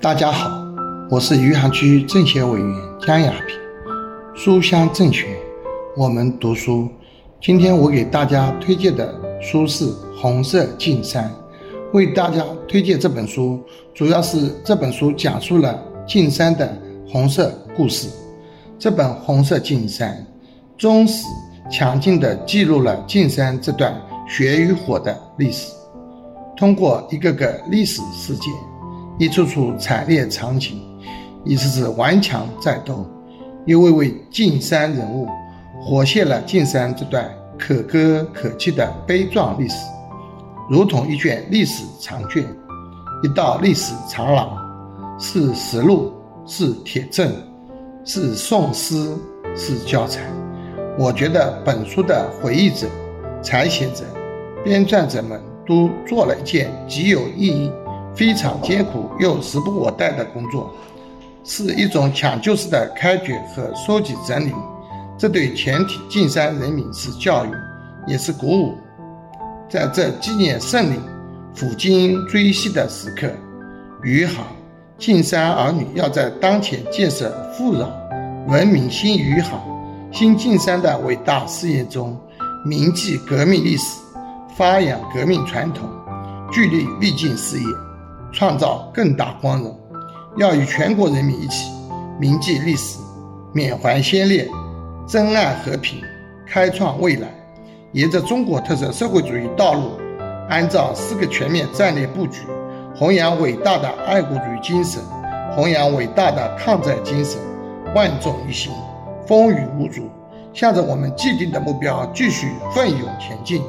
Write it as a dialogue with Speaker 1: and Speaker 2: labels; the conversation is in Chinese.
Speaker 1: 大家好，我是余杭区政协委员江亚平。书香政学，我们读书。今天我给大家推荐的书是《红色进山》。为大家推荐这本书，主要是这本书讲述了进山的红色故事。这本《红色进山》忠实、强劲地记录了进山这段血与火的历史，通过一个个历史事件。一处处惨烈场景，一次次顽强战斗，一位位进山人物，活现了进山这段可歌可泣的悲壮历史，如同一卷历史长卷，一道历史长廊，是实录，是铁证，是宋诗，是教材。我觉得本书的回忆者、采写者、编撰者们都做了一件极有意义。非常艰苦又时不我待的工作，是一种抢救式的开掘和收集整理。这对全体进山人民是教育，也是鼓舞。在这纪念胜利、抚今追昔的时刻，余杭进山儿女要在当前建设富饶、文明新余杭、新进山的伟大事业中，铭记革命历史，发扬革命传统，聚力励进事业。创造更大光荣，要与全国人民一起铭记历史、缅怀先烈、珍爱和平、开创未来，沿着中国特色社会主义道路，按照四个全面战略布局，弘扬伟大的爱国主义精神，弘扬伟大的抗战精神，万众一心，风雨无阻，向着我们既定的目标继续奋勇前进。